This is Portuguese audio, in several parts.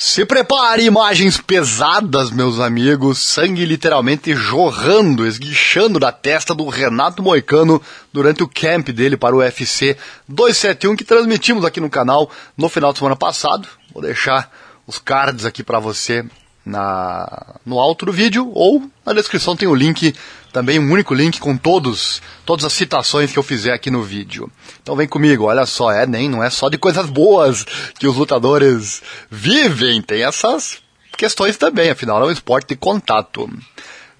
Se prepare, imagens pesadas, meus amigos, sangue literalmente jorrando, esguichando da testa do Renato Moicano durante o camp dele para o UFC 271 que transmitimos aqui no canal no final de semana passado. Vou deixar os cards aqui para você na, no alto do vídeo ou na descrição tem o link, também um único link com todos, todas as citações que eu fizer aqui no vídeo. Então vem comigo, olha só, é nem não é só de coisas boas que os lutadores vivem, tem essas questões também, afinal é um esporte de contato.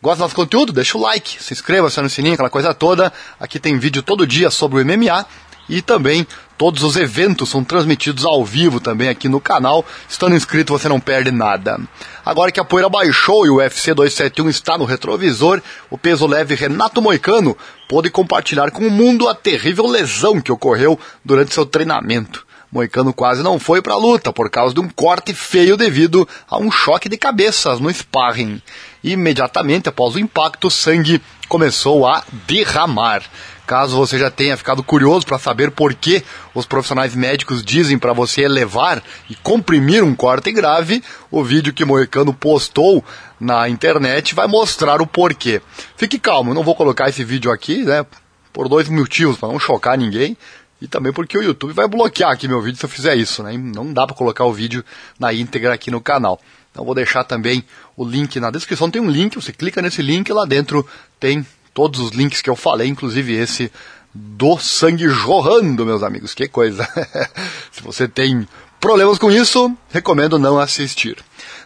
Gosta do nosso conteúdo? Deixa o like, se inscreva, acione o sininho, aquela coisa toda. Aqui tem vídeo todo dia sobre o MMA e também todos os eventos são transmitidos ao vivo também aqui no canal. Estando inscrito você não perde nada. Agora que a poeira baixou e o UFC 271 está no retrovisor, o peso leve Renato Moicano pôde compartilhar com o mundo a terrível lesão que ocorreu durante seu treinamento. Moicano quase não foi para a luta por causa de um corte feio devido a um choque de cabeças no sparring. Imediatamente após o impacto, sangue começou a derramar. Caso você já tenha ficado curioso para saber por que os profissionais médicos dizem para você elevar e comprimir um corte grave, o vídeo que Moicano postou na internet vai mostrar o porquê. Fique calmo, não vou colocar esse vídeo aqui, né? Por dois motivos, para não chocar ninguém. E também porque o YouTube vai bloquear aqui meu vídeo se eu fizer isso, né? Não dá para colocar o vídeo na íntegra aqui no canal. Então vou deixar também o link na descrição, tem um link, você clica nesse link, lá dentro tem todos os links que eu falei, inclusive esse do sangue jorrando, meus amigos. Que coisa! Se você tem problemas com isso, recomendo não assistir.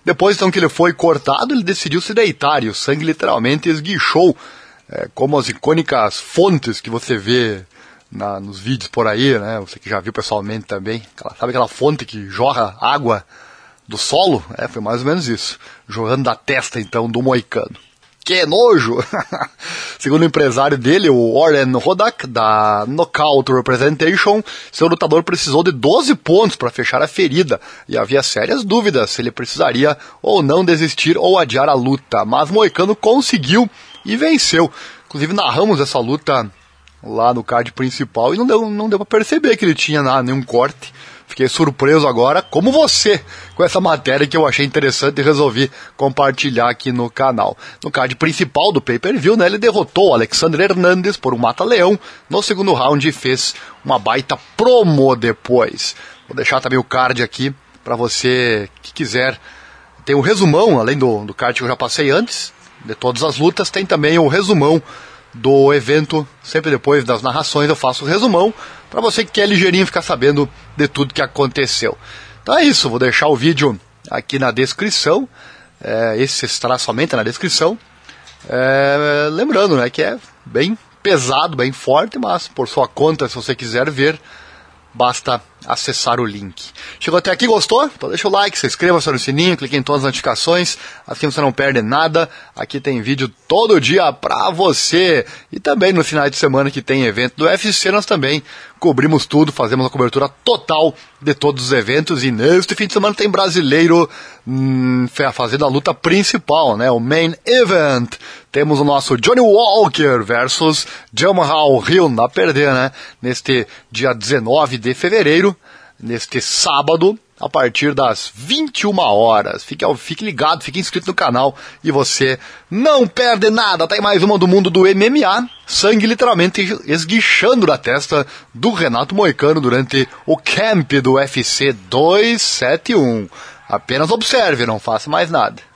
Depois então que ele foi cortado, ele decidiu se deitar e o sangue literalmente esguichou, é, como as icônicas fontes que você vê na, nos vídeos por aí, né? Você que já viu pessoalmente também. Aquela, sabe aquela fonte que jorra água do solo? É, foi mais ou menos isso. Jorrando da testa então do moicano. Que nojo! Segundo o empresário dele, o Warren Rodak, da Knockout Representation, seu lutador precisou de 12 pontos para fechar a ferida e havia sérias dúvidas se ele precisaria ou não desistir ou adiar a luta. Mas Moicano conseguiu e venceu. Inclusive narramos essa luta lá no card principal e não deu, não deu para perceber que ele tinha nada, nenhum corte. Fiquei surpreso agora, como você, com essa matéria que eu achei interessante e resolvi compartilhar aqui no canal. No card principal do pay-per-view, né, ele derrotou Alexander Hernandes por um mata-leão no segundo round e fez uma baita promo depois. Vou deixar também o card aqui para você que quiser. Tem o um resumão, além do, do card que eu já passei antes, de todas as lutas, tem também o resumão do evento, sempre depois das narrações eu faço o resumão, para você que quer ligeirinho ficar sabendo de tudo que aconteceu. Então é isso, vou deixar o vídeo aqui na descrição, é, esse estará somente na descrição. É, lembrando né, que é bem pesado, bem forte, mas por sua conta, se você quiser ver, basta acessar o link. Chegou até aqui, gostou? Então deixa o like, se inscreva, acione o sininho, clique em todas as notificações, assim você não perde nada. Aqui tem vídeo todo dia pra você. E também no final de semana que tem evento do UFC, nós também cobrimos tudo, fazemos a cobertura total de todos os eventos. E neste fim de semana tem brasileiro hum, fazendo a luta principal, né? O main event. Temos o nosso Johnny Walker versus Jamal Hill, dá perder, né? Neste dia 19 de fevereiro neste sábado, a partir das 21 horas. Fique, fique ligado, fique inscrito no canal e você não perde nada. Tem mais uma do mundo do MMA. Sangue literalmente esguichando da testa do Renato Moicano durante o camp do UFC 271. Apenas observe, não faça mais nada.